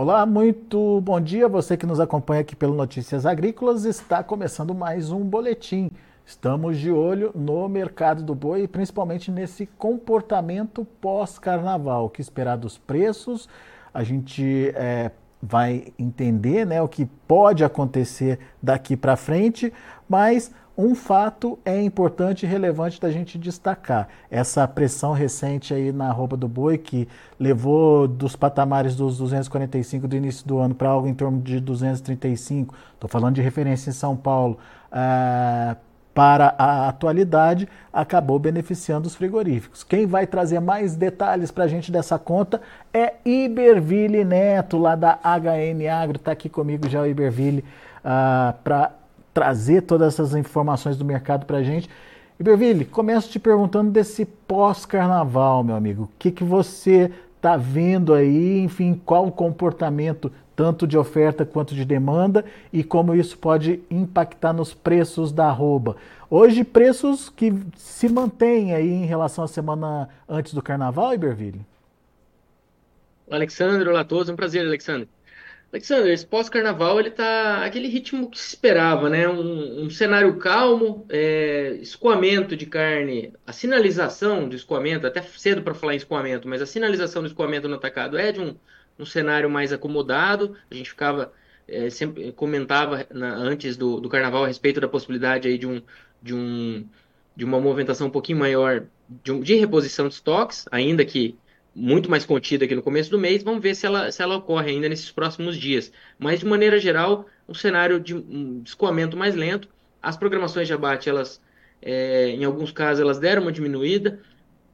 Olá, muito bom dia. Você que nos acompanha aqui pelo Notícias Agrícolas, está começando mais um boletim. Estamos de olho no mercado do boi principalmente nesse comportamento pós-carnaval. O que esperar dos preços? A gente é, vai entender né, o que pode acontecer daqui para frente, mas um fato é importante e relevante da gente destacar. Essa pressão recente aí na roupa do boi, que levou dos patamares dos 245 do início do ano para algo em torno de 235, estou falando de referência em São Paulo, uh, para a atualidade, acabou beneficiando os frigoríficos. Quem vai trazer mais detalhes para a gente dessa conta é Iberville Neto, lá da HN Agro, está aqui comigo já o Iberville, uh, para trazer todas essas informações do mercado para a gente. Iberville, começo te perguntando desse pós-carnaval, meu amigo. O que, que você está vendo aí? Enfim, qual o comportamento tanto de oferta quanto de demanda e como isso pode impactar nos preços da arroba. Hoje, preços que se mantêm aí em relação à semana antes do carnaval, Iberville? Alexandre. Olá a todos. Um prazer, Alexandre. Alexander, esse pós-carnaval ele tá aquele ritmo que se esperava, né? Um, um cenário calmo, é, escoamento de carne, a sinalização do escoamento, até cedo para falar em escoamento, mas a sinalização do escoamento no atacado é de um, um cenário mais acomodado. A gente ficava é, sempre comentava na, antes do, do carnaval a respeito da possibilidade aí de um de um de uma movimentação um pouquinho maior de, um, de reposição de estoques, ainda que muito mais contida aqui no começo do mês. Vamos ver se ela, se ela ocorre ainda nesses próximos dias. Mas, de maneira geral, um cenário de um escoamento mais lento. As programações de abate, elas, é, em alguns casos, elas deram uma diminuída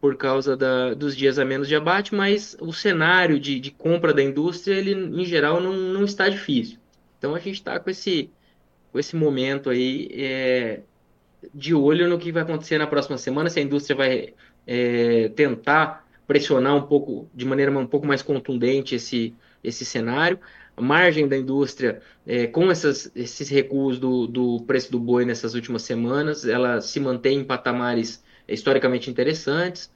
por causa da, dos dias a menos de abate, mas o cenário de, de compra da indústria, ele, em geral, não, não está difícil. Então, a gente está com esse, com esse momento aí é, de olho no que vai acontecer na próxima semana, se a indústria vai é, tentar pressionar um pouco, de maneira um pouco mais contundente esse, esse cenário. A margem da indústria, é, com essas, esses recuos do, do preço do boi nessas últimas semanas, ela se mantém em patamares historicamente interessantes.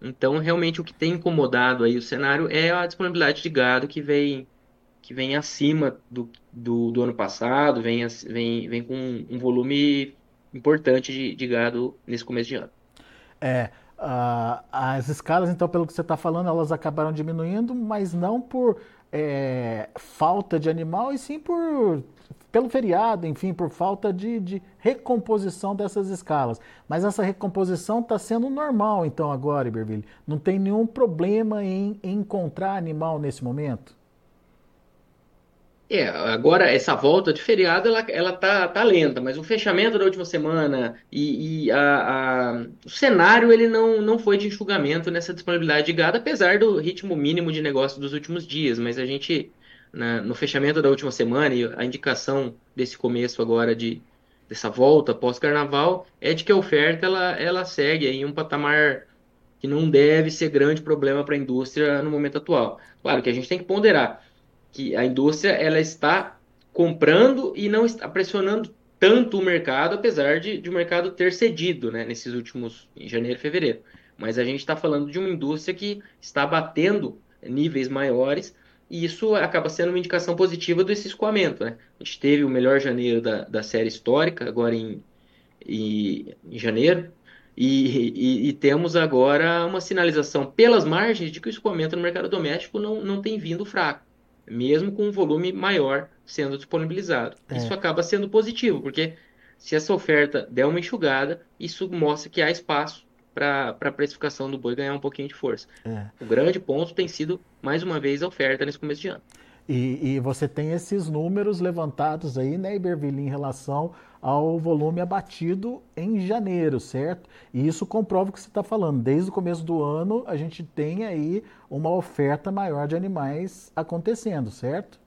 Então, realmente, o que tem incomodado aí o cenário é a disponibilidade de gado que vem, que vem acima do, do, do ano passado, vem, vem, vem com um volume importante de, de gado nesse começo de ano. É, Uh, as escalas, então, pelo que você está falando, elas acabaram diminuindo, mas não por é, falta de animal, e sim por pelo feriado, enfim, por falta de, de recomposição dessas escalas. Mas essa recomposição está sendo normal, então, agora, Iberville. Não tem nenhum problema em, em encontrar animal nesse momento? É, agora essa volta de feriado ela, ela tá, tá lenta, mas o fechamento da última semana e, e a, a, o cenário ele não, não foi de enxugamento nessa disponibilidade de gado, apesar do ritmo mínimo de negócio dos últimos dias. Mas a gente, no fechamento da última semana e a indicação desse começo agora de dessa volta pós-carnaval é de que a oferta ela, ela segue em um patamar que não deve ser grande problema para a indústria no momento atual. Claro que a gente tem que ponderar que a indústria ela está comprando e não está pressionando tanto o mercado, apesar de, de o mercado ter cedido né, nesses últimos, em janeiro e fevereiro. Mas a gente está falando de uma indústria que está batendo níveis maiores e isso acaba sendo uma indicação positiva desse escoamento. Né? A gente teve o melhor janeiro da, da série histórica, agora em, em, em janeiro, e, e, e, temos agora uma sinalização pelas margens de que o escoamento no mercado doméstico não, não tem vindo fraco mesmo com um volume maior sendo disponibilizado. É. Isso acaba sendo positivo, porque se essa oferta der uma enxugada, isso mostra que há espaço para a precificação do boi ganhar um pouquinho de força. É. O grande ponto tem sido, mais uma vez, a oferta nesse começo de ano. E, e, você tem esses números levantados aí, né, Iberville, em relação ao volume abatido em janeiro, certo? E isso comprova o que você está falando. Desde o começo do ano, a gente tem aí uma oferta maior de animais acontecendo, certo?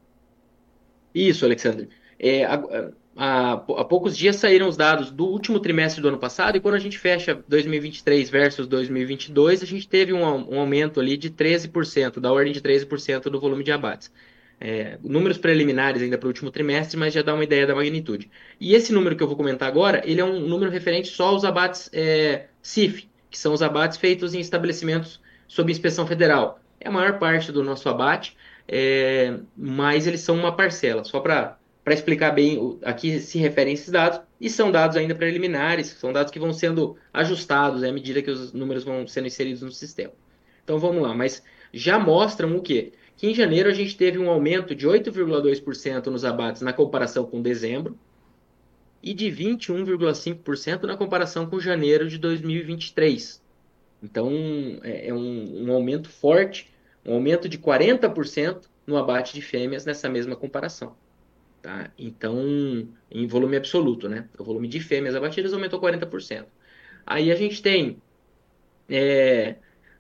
Isso, Alexandre. É, há, há poucos dias saíram os dados do último trimestre do ano passado, e quando a gente fecha 2023 versus 2022, a gente teve um, um aumento ali de 13%, da ordem de 13% do volume de abates. É, números preliminares ainda para o último trimestre, mas já dá uma ideia da magnitude. E esse número que eu vou comentar agora, ele é um número referente só aos abates é, CIF, que são os abates feitos em estabelecimentos sob inspeção federal. É a maior parte do nosso abate é, mas eles são uma parcela. Só para explicar bem, aqui se referem esses dados, e são dados ainda preliminares, são dados que vão sendo ajustados à medida que os números vão sendo inseridos no sistema. Então vamos lá, mas já mostram o quê? Que em janeiro a gente teve um aumento de 8,2% nos abates na comparação com dezembro, e de 21,5% na comparação com janeiro de 2023. Então, é, é um, um, aumento forte, um aumento de 40% no abate de fêmeas nessa mesma comparação. Tá? Então, em volume absoluto, né? O volume de fêmeas abatidas aumentou 40%. Aí a gente tem é,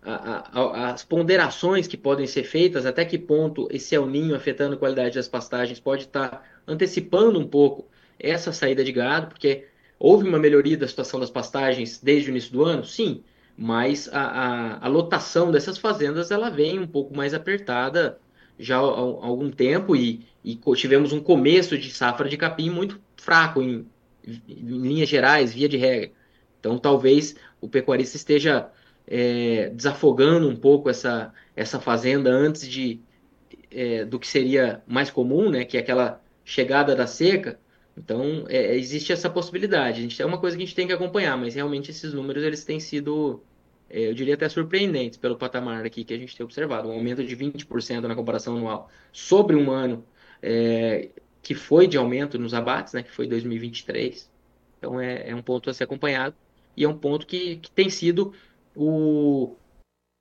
a, a, as ponderações que podem ser feitas, até que ponto esse El Ninho afetando a qualidade das pastagens pode estar antecipando um pouco essa saída de gado, porque houve uma melhoria da situação das pastagens desde o início do ano, sim, mas a, a, a lotação dessas fazendas ela vem um pouco mais apertada já há, há algum tempo e, e, tivemos um começo de safra de capim muito fraco em, em linhas gerais, via de regra. Então talvez o pecuarista esteja é, desafogando um pouco essa, essa fazenda antes de é, do que seria mais comum, né, que é aquela chegada da seca, então, é, existe essa possibilidade. A gente, é uma coisa que a gente tem que acompanhar, mas realmente esses números eles têm sido, é, eu diria até surpreendentes pelo patamar aqui que a gente tem observado. Um aumento de 20% na comparação anual sobre um ano é, que foi de aumento nos abates, né, que foi 2023. Então, é, é um ponto a ser acompanhado e é um ponto que, que tem sido o,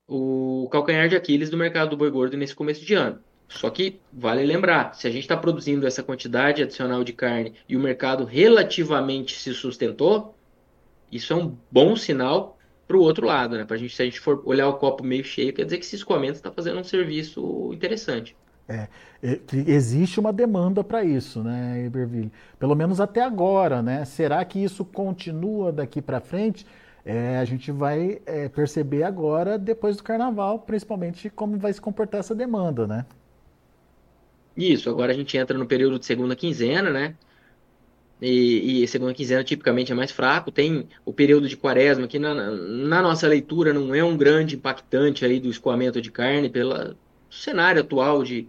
o calcanhar de Aquiles do mercado do boi gordo nesse começo de ano. Só que vale lembrar, se a gente está produzindo essa quantidade adicional de carne e o mercado relativamente se sustentou, isso é um bom sinal para o outro lado, né? Pra gente, se a gente for olhar o copo meio cheio, quer dizer que esse escoamento está fazendo um serviço interessante. É, existe uma demanda para isso, né, Iberville? Pelo menos até agora, né? Será que isso continua daqui para frente? É, a gente vai é, perceber agora, depois do carnaval, principalmente como vai se comportar essa demanda, né? Isso, agora a gente entra no período de segunda quinzena, né? E, e segunda quinzena tipicamente é mais fraco. Tem o período de quaresma, que na, na nossa leitura não é um grande impactante aí do escoamento de carne, pelo cenário atual de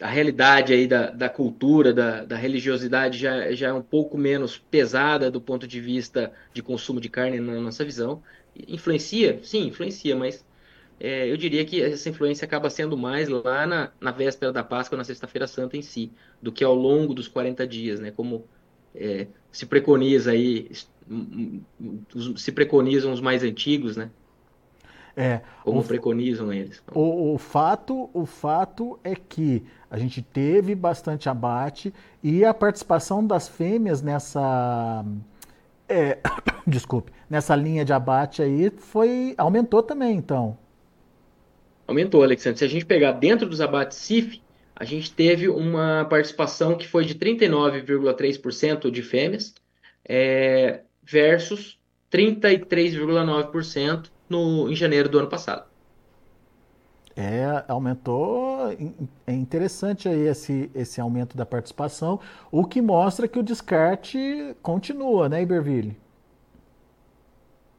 a realidade aí da, da cultura, da, da religiosidade já, já é um pouco menos pesada do ponto de vista de consumo de carne na nossa visão. Influencia? Sim, influencia, mas é, eu diria que essa influência acaba sendo mais lá na, na véspera da Páscoa, na Sexta-feira Santa em si, do que ao longo dos 40 dias, né? Como é, se preconiza aí, se preconizam os mais antigos, né? É, como o, preconizam eles. O, o, fato, o fato é que a gente teve bastante abate e a participação das fêmeas nessa é, desculpe, nessa linha de abate aí foi aumentou também, então aumentou, Alexandre. Se a gente pegar dentro dos abates CIF, a gente teve uma participação que foi de 39,3% de fêmeas é, versus 33,9% no, em janeiro do ano passado. É, aumentou, é interessante aí esse, esse aumento da participação, o que mostra que o descarte continua, né, Iberville?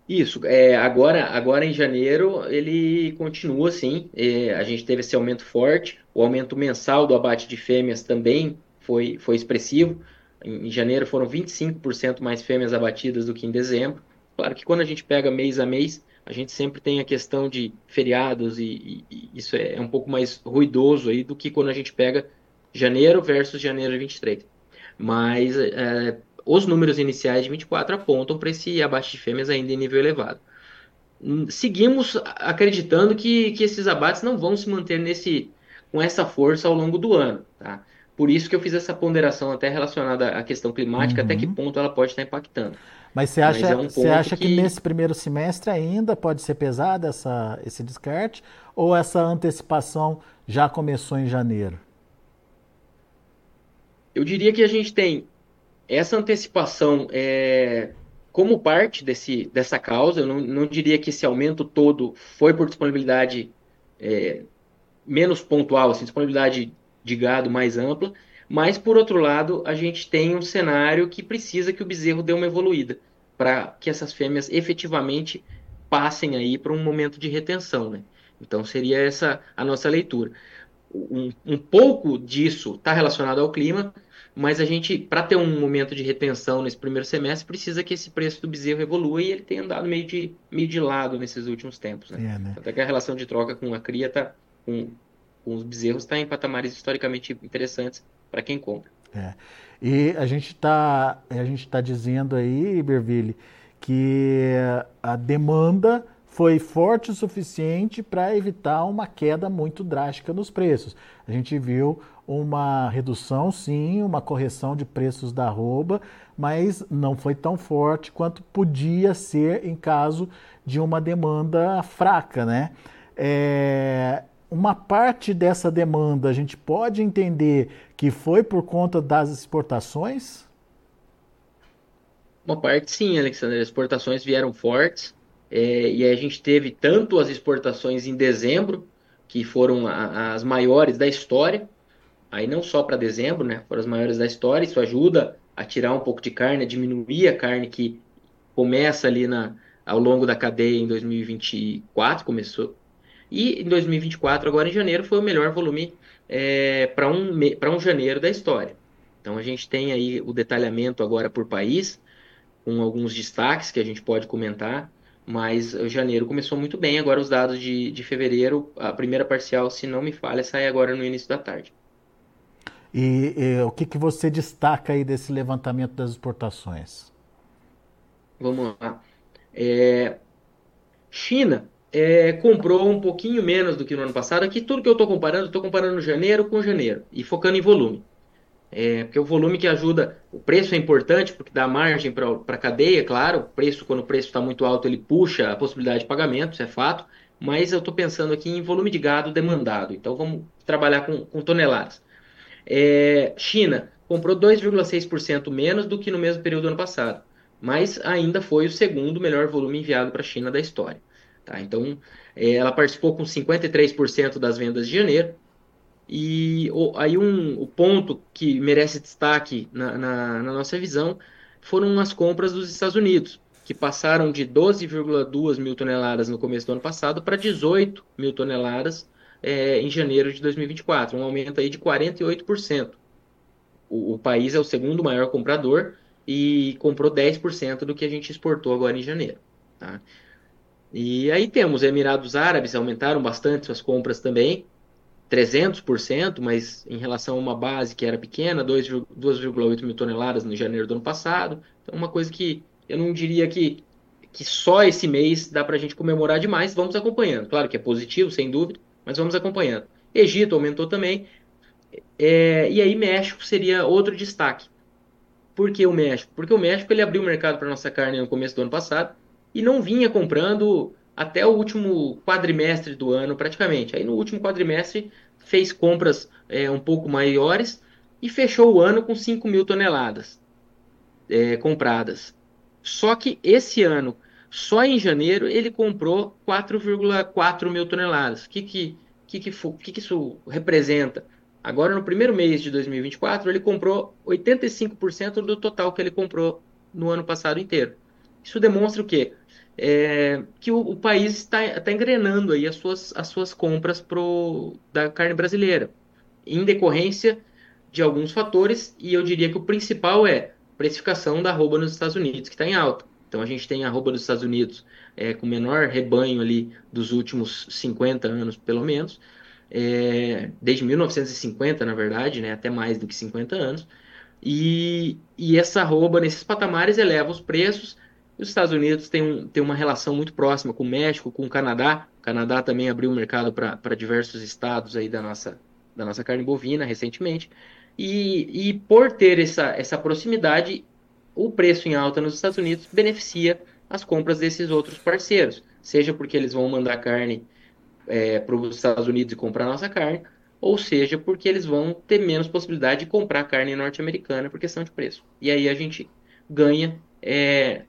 Isso, é, agora, agora em janeiro ele continua assim. É, a gente teve esse aumento forte, o aumento mensal do abate de fêmeas também foi, foi expressivo. Em, em janeiro foram 25% mais fêmeas abatidas do que em dezembro. Claro que quando a gente pega mês a mês, a gente sempre tem a questão de feriados e, e, isso é, é um pouco mais ruidoso aí do que quando a gente pega janeiro versus janeiro de 23. Mas é, os números iniciais de 24 apontam para esse abate de fêmeas ainda em nível elevado. Hum, seguimos acreditando que, que esses abates não vão se manter nesse, com essa força ao longo do ano. Tá? Por isso que eu fiz essa ponderação até relacionada à questão climática, uhum. até que uhum. ponto ela pode estar impactando. Mas você acha, Mas é um você acha que... que... nesse primeiro semestre ainda pode ser pesado essa, esse descarte? Ou essa antecipação já começou em janeiro? Eu diria que a gente tem essa antecipação é como parte desse, dessa causa, eu não, não diria que esse aumento todo foi por disponibilidade é, menos pontual, assim, disponibilidade de gado mais ampla, mas por outro lado, a gente tem um cenário que precisa que o bezerro dê uma evoluída para que essas fêmeas efetivamente passem aí para um momento de retenção, né? Então seria essa a nossa leitura. um, um pouco disso está relacionado ao clima, mas a gente, para ter um momento de retenção nesse primeiro semestre, precisa que esse preço do bezerro evolua e ele tem andado meio de, meio de lado nesses últimos tempos. Né? É, né? Até que a relação de troca com a cria tá, com, com os bezerros está em patamares historicamente interessantes para quem compra. É. E a gente está tá dizendo aí, Iberville, que a demanda foi forte o suficiente para evitar uma queda muito drástica nos preços. A gente viu uma redução, sim, uma correção de preços da arroba, mas não foi tão forte quanto podia ser em caso de uma demanda fraca, né? É, uma parte dessa demanda a gente pode entender que foi por conta das exportações? Uma parte sim, Alexandre. As exportações vieram fortes. É, e a gente teve tanto as exportações em dezembro, que foram a, as maiores da história, aí não só para dezembro, né? Foram as maiores da história, isso ajuda a tirar um pouco de carne, a diminuir a carne que começa ali na, ao longo da cadeia em 2024, começou. E em 2024, agora em janeiro, foi o melhor volume é, para um, um janeiro da história. Então a gente tem aí o detalhamento agora por país, com alguns destaques que a gente pode comentar mas janeiro começou muito bem. Agora os dados de, de fevereiro, a primeira parcial, se não me falha, sai agora no início da tarde. E, e o que, que você destaca aí desse levantamento das exportações? Vamos lá. É, China é, comprou um pouquinho menos do que no ano passado. Aqui tudo que eu estou comparando, estou comparando janeiro com janeiro e focando em volume. É, porque o volume que ajuda, o preço é importante porque dá margem para a cadeia, claro. O preço, quando o preço está muito alto, ele puxa a possibilidade de pagamento, isso é fato. Mas eu estou pensando aqui em volume de gado demandado. Então vamos trabalhar com, com toneladas. É, China comprou 2,6% menos do que no mesmo período do ano passado, mas ainda foi o segundo melhor volume enviado para a China da história. Tá? Então é, ela participou com 53% das vendas de janeiro e aí um, o ponto que merece destaque na, na, na, nossa visão foram as compras dos Estados Unidos, que passaram de 12,2 mil toneladas no começo do ano passado para 18 mil toneladas é, em janeiro de 2024, um aumento aí de 48%. O, o país é o segundo maior comprador e comprou 10% do que a gente exportou agora em janeiro. Tá? E aí temos Emirados Árabes, aumentaram bastante suas compras também, 300%, mas em relação a uma base que era pequena, 2,8 mil toneladas no janeiro do ano passado. Então, uma coisa que eu não diria que, que só esse mês dá para a gente comemorar demais, vamos acompanhando. Claro que é positivo, sem dúvida, mas vamos acompanhando. Egito aumentou também. É, e aí, México seria outro destaque. Por que o México? Porque o México ele abriu o mercado para nossa carne no começo do ano passado e não vinha comprando até o último quadrimestre do ano, praticamente. Aí no último quadrimestre fez compras é, um pouco maiores e fechou o ano com 5 mil toneladas é, compradas. Só que esse ano, só em janeiro, ele comprou 4,4 mil toneladas. O que, que, que, que, que, que isso representa? Agora, no primeiro mês de 2024, ele comprou 85% do total que ele comprou no ano passado inteiro. Isso demonstra o quê? é, que o, o país está, está engrenando aí as suas, as suas compras pro, da carne brasileira, em decorrência de alguns fatores, e eu diria que o principal é precificação da arroba nos Estados Unidos, que está em alta. Então a gente tem a arroba nos Estados Unidos é, com o menor rebanho ali dos últimos 50 anos, pelo menos, é, desde 1950, na verdade, né, até mais do que 50 anos, e, e essa arroba nesses patamares eleva os preços, os Estados Unidos têm, um, têm uma relação muito próxima com o México, com o Canadá. O Canadá também abriu o mercado para diversos estados aí da nossa, da nossa carne bovina recentemente. E, e por ter essa, essa proximidade, o preço em alta nos Estados Unidos beneficia as compras desses outros parceiros. Seja porque eles vão mandar carne é, para os Estados Unidos e comprar nossa carne, ou seja porque eles vão ter menos possibilidade de comprar carne norte-americana por questão de preço. E aí a gente ganha é,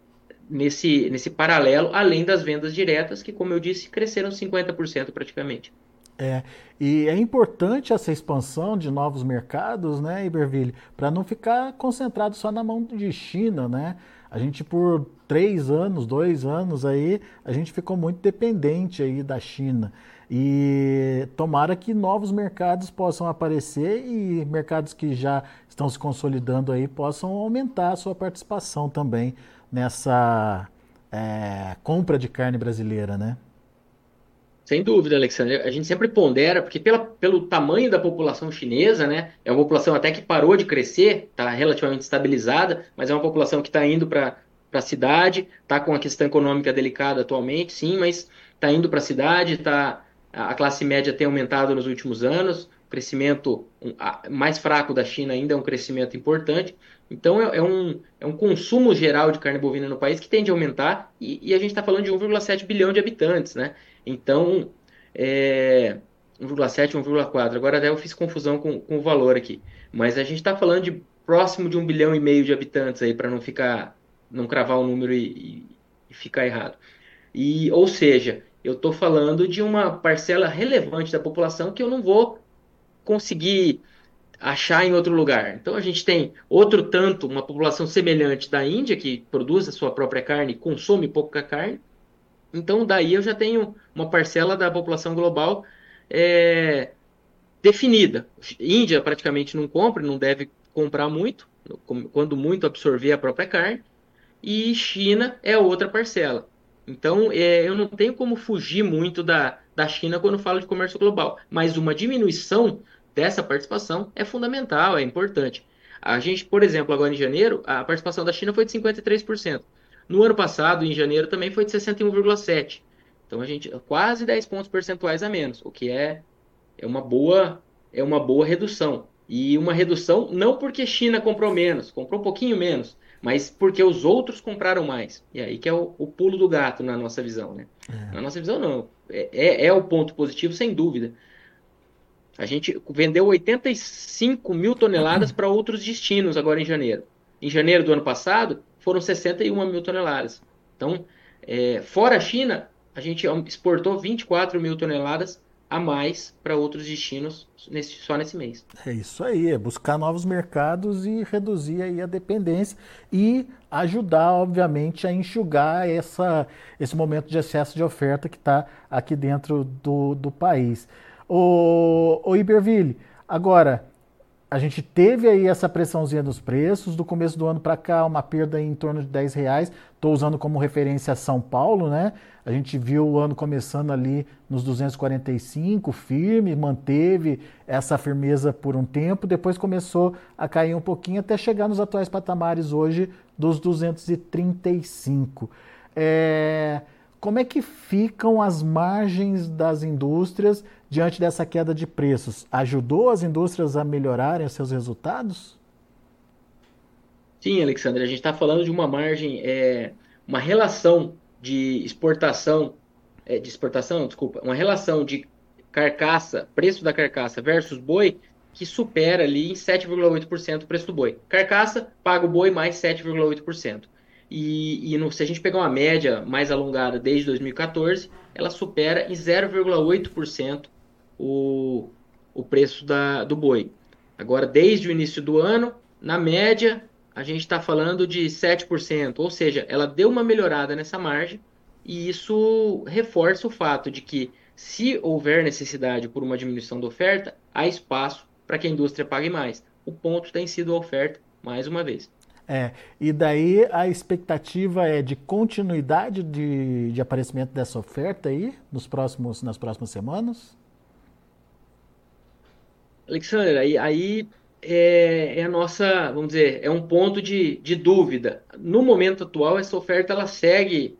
nesse, nesse paralelo, além das vendas diretas, que, como eu disse, cresceram 50% praticamente. É, e é importante essa expansão de novos mercados, né, Iberville, para não ficar concentrado só na mão de China, né? A gente por três anos, dois anos aí, a gente ficou muito dependente aí da China. E tomara que novos mercados possam aparecer e mercados que já estão se consolidando aí possam aumentar a sua participação também nessa é, compra de carne brasileira, né? Sem dúvida, Alexandre. A gente sempre pondera, porque pela, pelo tamanho da população chinesa, né, é uma população até que parou de crescer, está relativamente estabilizada, mas é uma população que está indo para a cidade, está com a questão econômica delicada atualmente, sim, mas está indo para a cidade, tá, a classe média tem aumentado nos últimos anos, crescimento mais fraco da China ainda é um crescimento importante, então é, é um, é um consumo geral de carne bovina no país que tende a aumentar, e, e a gente está falando de 1,7 bilhão de habitantes, né? Então, é, 1,7, 1,4. Agora até eu fiz confusão com, com o valor aqui. Mas a gente está falando de próximo de um bilhão e meio de habitantes aí, para não ficar, não cravar o número e, e ficar errado. E, ou seja, eu estou falando de uma parcela relevante da população que eu não vou conseguir achar em outro lugar. Então a gente tem outro tanto, uma população semelhante da Índia, que produz a sua própria carne, consome pouca carne, então, daí eu já tenho uma parcela da população global é, definida. Índia praticamente não compra, não deve comprar muito, quando muito absorver a própria carne, e China é outra parcela. Então, é, eu não tenho como fugir muito da, da China quando falo de comércio global, mas uma diminuição dessa participação é fundamental, é importante. A gente, por exemplo, agora em janeiro, a participação da China foi de 53%. No ano passado, em janeiro, também foi de 61,7. Então a gente quase 10 pontos percentuais a menos, o que é, é uma boa é uma boa redução. E uma redução não porque China comprou menos, comprou um pouquinho menos, mas porque os outros compraram mais. E aí que é o, o pulo do gato na nossa visão, né? É. Na nossa visão não, é, é, é o ponto positivo sem dúvida. A gente vendeu 85 mil toneladas para outros destinos agora em janeiro. Em janeiro do ano passado, foram 61 mil toneladas. Então, é, fora a China, a gente exportou 24 mil toneladas a mais para outros destinos nesse, só nesse mês. É isso aí, é buscar novos mercados e reduzir aí a dependência e ajudar, obviamente, a enxugar essa, esse momento de excesso de oferta que está aqui dentro do, do país. O, o Iberville, agora, a gente teve aí essa pressãozinha dos preços, do começo do ano para cá, uma perda em torno de 10 reais. Estou usando como referência São Paulo, né? A gente viu o ano começando ali nos 245, firme, manteve essa firmeza por um tempo, depois começou a cair um pouquinho até chegar nos atuais patamares hoje dos 235. É... Como é que ficam as margens das indústrias diante dessa queda de preços? Ajudou as indústrias a melhorarem os seus resultados? Sim, Alexandre, a gente está falando de uma margem, é, uma relação de exportação, é, de exportação, desculpa, uma relação de carcaça, preço da carcaça versus boi, que supera ali em 7,8% o preço do boi. Carcaça, paga o boi mais 7,8%. E, e no, se a gente pegar uma média mais alongada desde 2014, ela supera em 0,8% o, o preço da, do boi. Agora, desde o início do ano, na média, a gente está falando de 7%, ou seja, ela deu uma melhorada nessa margem, e isso reforça o fato de que, se houver necessidade por uma diminuição da oferta, há espaço para que a indústria pague mais. O ponto tem sido a oferta, mais uma vez. É, e daí a expectativa é de continuidade de, de aparecimento dessa oferta aí nos próximos, nas próximas semanas? Alexandre, aí, aí é, é, a nossa, vamos dizer, é um ponto de, de dúvida. No momento atual, essa oferta ela segue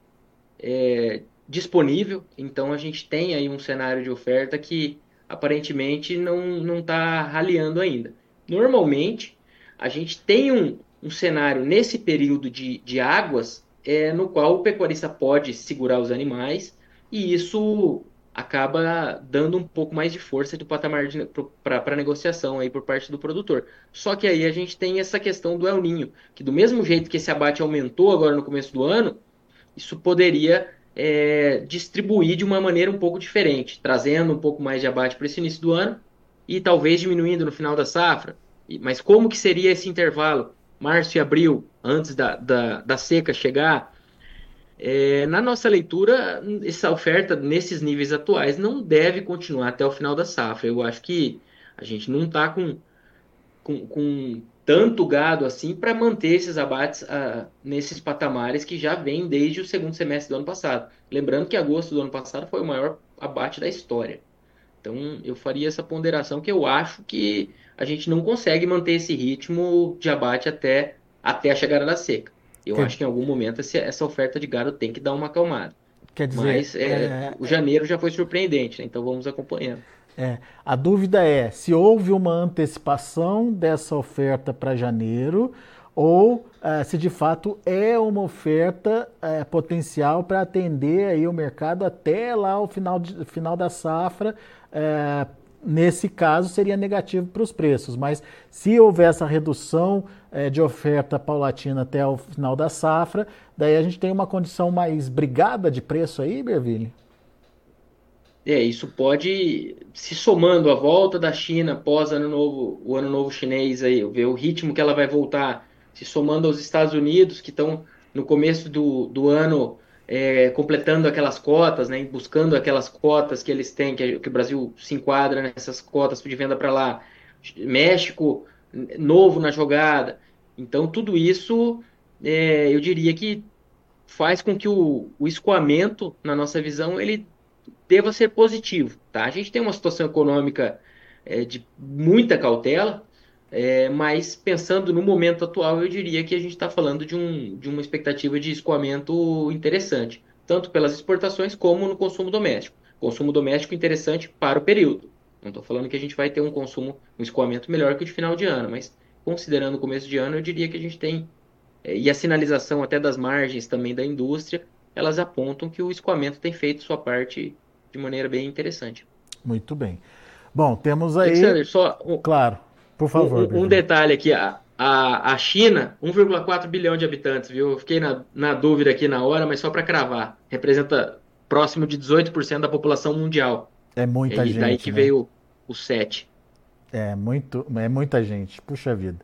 é, disponível, então a gente tem aí um cenário de oferta que aparentemente não está raliando ainda. Normalmente, a gente tem um, um cenário nesse período de, de águas é, no qual o pecuarista pode segurar os animais e isso acaba dando um pouco mais de força do patamar para negociação aí por parte do produtor. Só que aí a gente tem essa questão do El Ninho, que do mesmo jeito que esse abate aumentou agora no começo do ano, isso poderia é, distribuir de uma maneira um pouco diferente, trazendo um pouco mais de abate para esse início do ano e talvez diminuindo no final da safra. Mas como que seria esse intervalo? março e abril, antes da, da, da seca chegar, é, na nossa leitura, essa oferta nesses níveis atuais não deve continuar até o final da safra. Eu acho que a gente não está com, com, com, tanto gado assim para manter esses abates ah, nesses patamares que já vêm desde o segundo semestre do ano passado. Lembrando que agosto do ano passado foi o maior abate da história. Então eu faria essa ponderação que eu acho que a gente não consegue manter esse ritmo de abate até, até a chegada da seca. Eu Quer... acho que em algum momento essa oferta de gado tem que dar uma acalmada. Quer dizer, Mas é, é... o janeiro já foi surpreendente, né? então vamos acompanhando. É, a dúvida é se houve uma antecipação dessa oferta para janeiro ou é, se de fato é uma oferta é, potencial para atender aí o mercado até lá o final, de, final da safra é, nesse caso seria negativo para os preços, mas se houver essa redução é, de oferta paulatina até o final da safra, daí a gente tem uma condição mais brigada de preço aí, Berville? É, isso pode, se somando a volta da China pós ano novo, o ano novo chinês aí, ver o ritmo que ela vai voltar, se somando aos Estados Unidos, que estão no começo do, do ano é, completando aquelas cotas, né, buscando aquelas cotas que eles têm, que, que o Brasil se enquadra nessas cotas de venda para lá. México, novo na jogada. Então, tudo isso, é, eu diria que faz com que o, o escoamento, na nossa visão, ele deva ser positivo. Tá? A gente tem uma situação econômica é, de muita cautela, é, mas pensando no momento atual, eu diria que a gente está falando de, um, de uma expectativa de escoamento interessante, tanto pelas exportações como no consumo doméstico. Consumo doméstico interessante para o período. Não estou falando que a gente vai ter um consumo, um escoamento melhor que o de final de ano, mas considerando o começo de ano, eu diria que a gente tem, é, e a sinalização até das margens também da indústria, elas apontam que o escoamento tem feito sua parte de maneira bem interessante. Muito bem. Bom, temos aí. Alexander, só. Claro. Por favor. Um, um detalhe aqui, a, a, a China, 1,4 bilhão de habitantes, viu? Eu fiquei na, na dúvida aqui na hora, mas só para cravar. Representa próximo de 18% da população mundial. É muita e gente. Daí que né? veio o 7. É, muito, é muita gente. Puxa vida.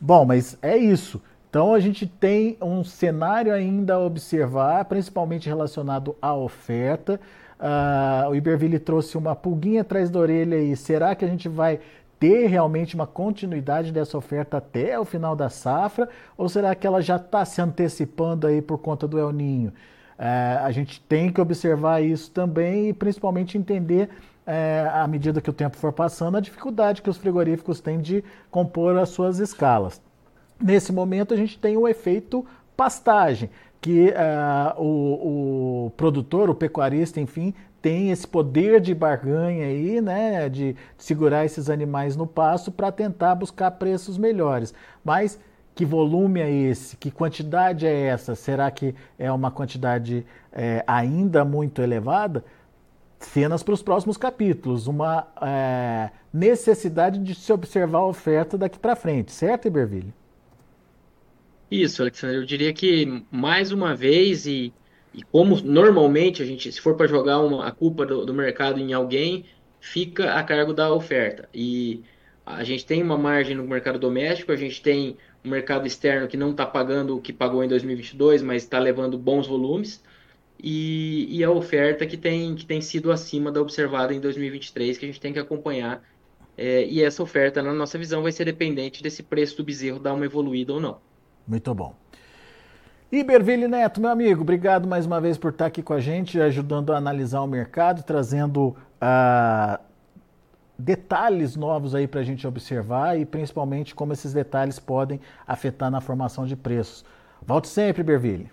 Bom, mas é isso. Então a gente tem um cenário ainda a observar, principalmente relacionado à oferta. Uh, o Iberville trouxe uma pulguinha atrás da orelha aí. Será que a gente vai ter realmente uma continuidade dessa oferta até o final da safra? Ou será que ela já está se antecipando aí por conta do El Ninho? É, a gente tem que observar isso também e principalmente entender, é, à medida que o tempo for passando, a dificuldade que os frigoríficos têm de compor as suas escalas. Nesse momento, a gente tem o efeito pastagem, que uh, o, o, produtor, o pecuarista, enfim, tem esse poder de barganha aí, né, de segurar esses animais no pasto para tentar buscar preços melhores. Mas que volume é esse? Que quantidade é essa? Será que é uma quantidade é, ainda muito elevada? Cenas para os próximos capítulos, uma é, necessidade de se observar a oferta daqui para frente, certo, Iberville? Isso, Alexandre, eu diria que mais uma vez e e como normalmente a gente, se for para jogar uma, a culpa do, do mercado em alguém, fica a cargo da oferta. E a gente tem uma margem no mercado doméstico, a gente tem um mercado externo que não está pagando o que pagou em 2022, mas está levando bons volumes, e, e, a oferta que tem, que tem sido acima da observada em 2023, que a gente tem que acompanhar. É, e essa oferta, na nossa visão, vai ser dependente desse preço do bezerro dar uma evoluída ou não. Muito bom. Iberville Neto, meu amigo, obrigado mais uma vez por estar aqui com a gente, ajudando a analisar o mercado, trazendo uh, detalhes novos aí para a gente observar e principalmente como esses detalhes podem afetar na formação de preços. Volte sempre, Iberville.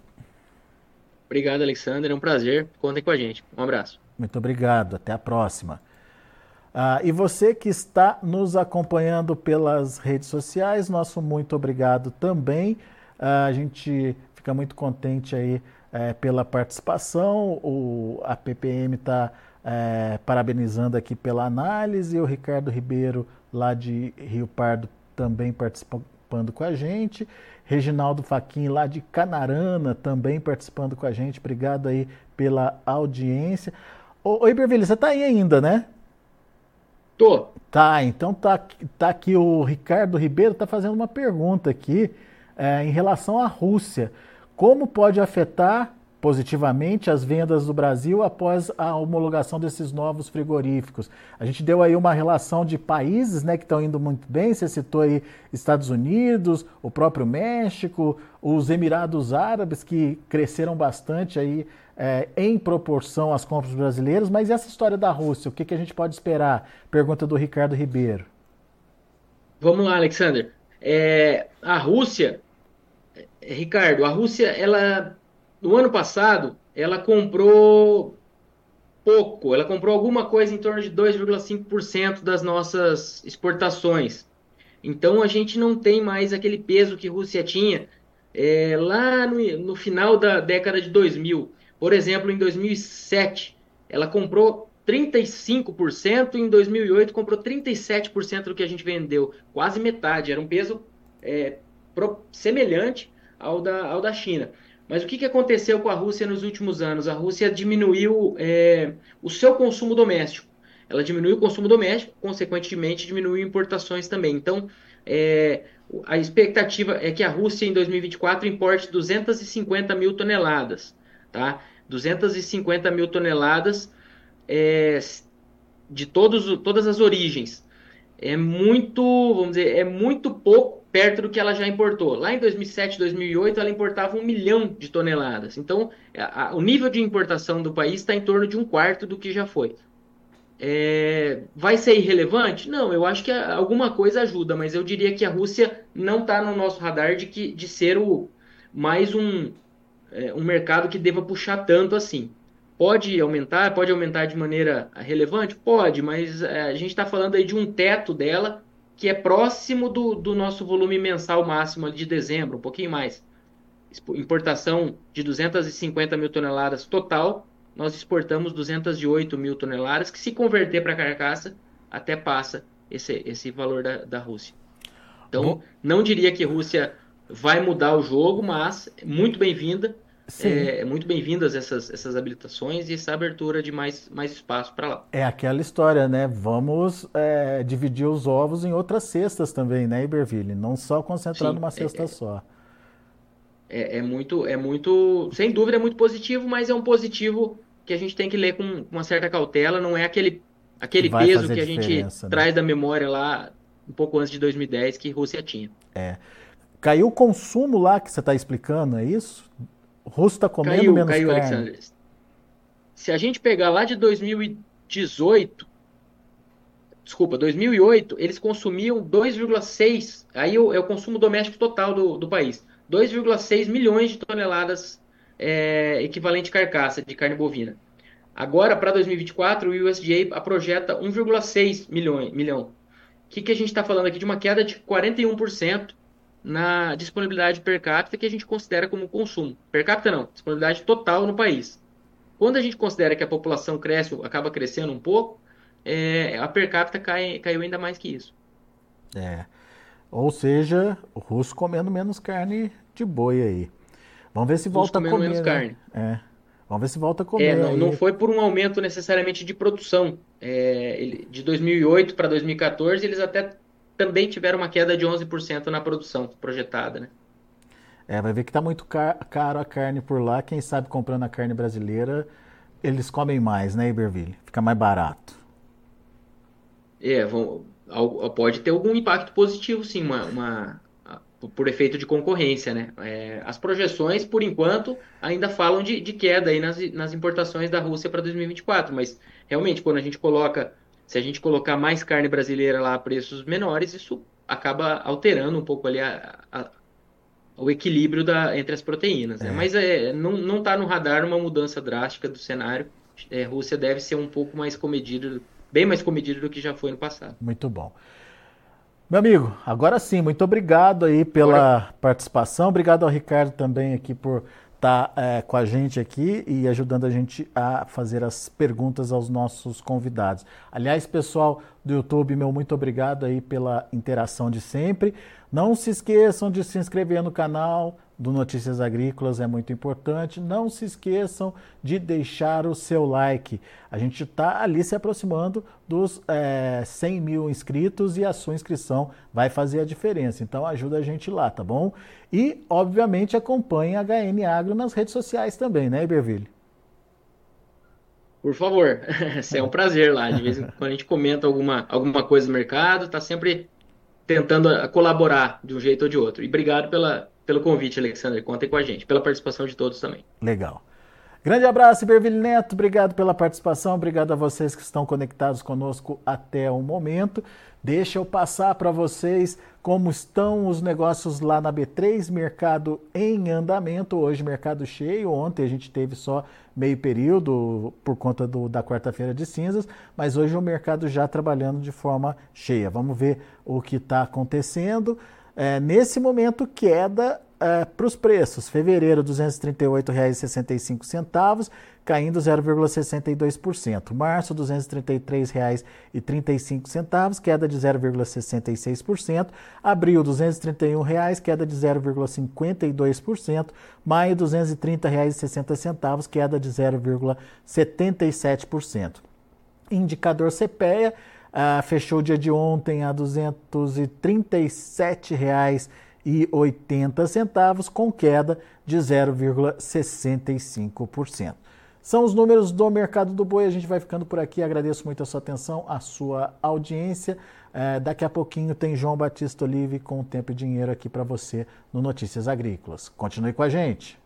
Obrigado, Alexander. É um prazer. Contem com a gente. Um abraço. Muito obrigado. Até a próxima. Uh, e você que está nos acompanhando pelas redes sociais, nosso muito obrigado também. Uh, a gente fica muito contente aí é, pela participação. O, a PPM está é, parabenizando aqui pela análise. O Ricardo Ribeiro, lá de Rio Pardo, também participando com a gente. Reginaldo Faquin, lá de Canarana, também participando com a gente. Obrigado aí pela audiência. Ô, Iberville, você está aí ainda, né? Tô. Tá, então tá, tá aqui o Ricardo Ribeiro, tá fazendo uma pergunta aqui. é, em relação à Rússia. Como pode afetar positivamente as vendas do Brasil após a homologação desses novos frigoríficos. A gente deu aí uma relação de países né, que estão indo muito bem, você citou aí Estados Unidos, o próprio México, os Emirados Árabes que cresceram bastante aí é, em proporção às compras brasileiras, mas essa história da Rússia, o que, que a gente pode esperar? Pergunta do Ricardo Ribeiro. Vamos lá, Alexander. É, a Rússia, Ricardo, a Rússia, ela no ano passado, ela comprou pouco, ela comprou alguma coisa em torno de 2,5% das nossas exportações. Então a gente não tem mais aquele peso que a Rússia tinha é, lá no, no, final da década de 2000. Por exemplo, em 2007, ela comprou 35%, e em 2008 comprou 37% do que a gente vendeu, quase metade. Era um peso é, pro, semelhante ao da, ao da China. Mas o que, que aconteceu com a Rússia nos últimos anos? A Rússia diminuiu é, o seu consumo doméstico. Ela diminuiu o consumo doméstico, consequentemente diminuiu importações também. Então, é, a expectativa é que a Rússia em 2024 importe 250 mil toneladas, tá? 250 mil toneladas é, de todos, todas as origens. É muito, vamos dizer, é muito pouco perto do que ela já importou. Lá em 2007, 2008, ela importava um milhão de toneladas. Então, a, a, o nível de importação do país está em torno de um quarto do que já foi. É, vai ser irrelevante? Não, eu acho que alguma coisa ajuda, mas eu diria que a Rússia não está no nosso radar de, que, de ser o, mais um, é, um mercado que deva puxar tanto assim. Pode aumentar, pode aumentar de maneira relevante? Pode, mas é, a gente está falando aí de um teto dela que é próximo do, do nosso volume mensal máximo de dezembro, um pouquinho mais. Importação de 250 mil toneladas total, nós exportamos 208 mil toneladas, que se converter para carcaça, até passa esse, esse valor da, da Rússia. Então, Bom. não diria que a Rússia vai mudar o jogo, mas muito bem-vinda é, é, muito bem-vindas essas, essas habilitações e essa abertura de mais, mais espaço para lá. É aquela história, né? Vamos é, dividir os ovos em outras cestas também, né, Iberville? Não só concentrar Sim, numa cesta é, só. É, é, muito, é muito, sem dúvida, é muito positivo, mas é um positivo que a gente tem que ler com uma certa cautela. Não é aquele, aquele peso que a gente né? traz da memória lá um pouco antes de 2010 que Rússia tinha. É. Caiu o consumo lá que você está explicando, é isso? Russo está comendo caiu, menos caiu, carne. Alexandre. Se a gente pegar lá de 2018, desculpa, 2008, eles consumiam 2,6, aí é o consumo doméstico total do, do país, 2,6 milhões de toneladas é, equivalente carcaça de carne bovina. Agora, para 2024, o USDA projeta 1,6 milhão. milhão. O que, que a gente está falando aqui? De uma queda de 41% na disponibilidade per capita que a gente considera como consumo. Per capita não, disponibilidade total no país. Quando a gente considera que a população cresce, acaba crescendo um pouco, é, a per capita cai, caiu ainda mais que isso. É. Ou seja, o russo comendo menos carne de boi aí. Vamos ver se volta a comer. menos né? carne. É. Vamos ver se volta a comer. É, não, não, foi por um aumento necessariamente de produção. É, de 2008 para 2014, eles até também tiveram uma queda de 11% na produção projetada, né? É, vai ver que está muito caro a carne por lá. Quem sabe comprando a carne brasileira, eles comem mais, né, Iberville? Fica mais barato. É, vão, pode ter algum impacto positivo, sim, uma, uma por efeito de concorrência, né? É, as projeções, por enquanto, ainda falam de, de queda aí nas, nas importações da Rússia para 2024, mas realmente, quando a gente coloca se a gente colocar mais carne brasileira lá a preços menores, isso acaba alterando um pouco ali a, a, o equilíbrio da, entre as proteínas. Né? É. Mas é, não está no radar uma mudança drástica do cenário. É, Rússia deve ser um pouco mais comedido, bem mais comedido do que já foi no passado. Muito bom. Meu amigo, agora sim, muito obrigado aí pela participação. Obrigado ao Ricardo também aqui por está é, com a gente aqui e ajudando a gente a fazer as perguntas aos nossos convidados. Aliás, pessoal do YouTube, meu muito obrigado aí pela interação de sempre. Não se esqueçam de se inscrever no canal, do Notícias Agrícolas é muito importante. Não se esqueçam de deixar o seu like. A gente está ali se aproximando dos é, 100 mil inscritos e a sua inscrição vai fazer a diferença. Então ajuda a gente lá, tá bom? E, obviamente, acompanhe a HN Agro nas redes sociais também, né, Iberville? Por favor, é um prazer lá. De vez em quando a gente comenta alguma, alguma coisa do mercado, está sempre tentando colaborar de um jeito ou de outro. E obrigado pela, pelo convite, Alexandre. Contem com a gente, pela participação de todos também. Legal. Grande abraço, Iberville Neto. Obrigado pela participação. Obrigado a vocês que estão conectados conosco até o momento. Deixa eu passar para vocês como estão os negócios lá na B3, mercado em andamento. Hoje, mercado cheio. Ontem a gente teve só meio período por conta do, da quarta-feira de cinzas, mas hoje o mercado já trabalhando de forma cheia. Vamos ver o que está acontecendo. É, nesse momento, queda é, para os preços. Fevereiro, R$ 238,65, caindo 0,62%. Março, R$ 233,35, queda de 0,66%. Abril, R$ 231,00, queda de 0,52%. Maio, R$ 230,60, queda de 0,77%. Indicador CPEA ah, fechou o dia de ontem a R$ 237,80, com queda de 0,65%. São os números do mercado do boi. A gente vai ficando por aqui. Agradeço muito a sua atenção, a sua audiência. É, daqui a pouquinho tem João Batista Olive com Tempo e Dinheiro aqui para você no Notícias Agrícolas. Continue com a gente.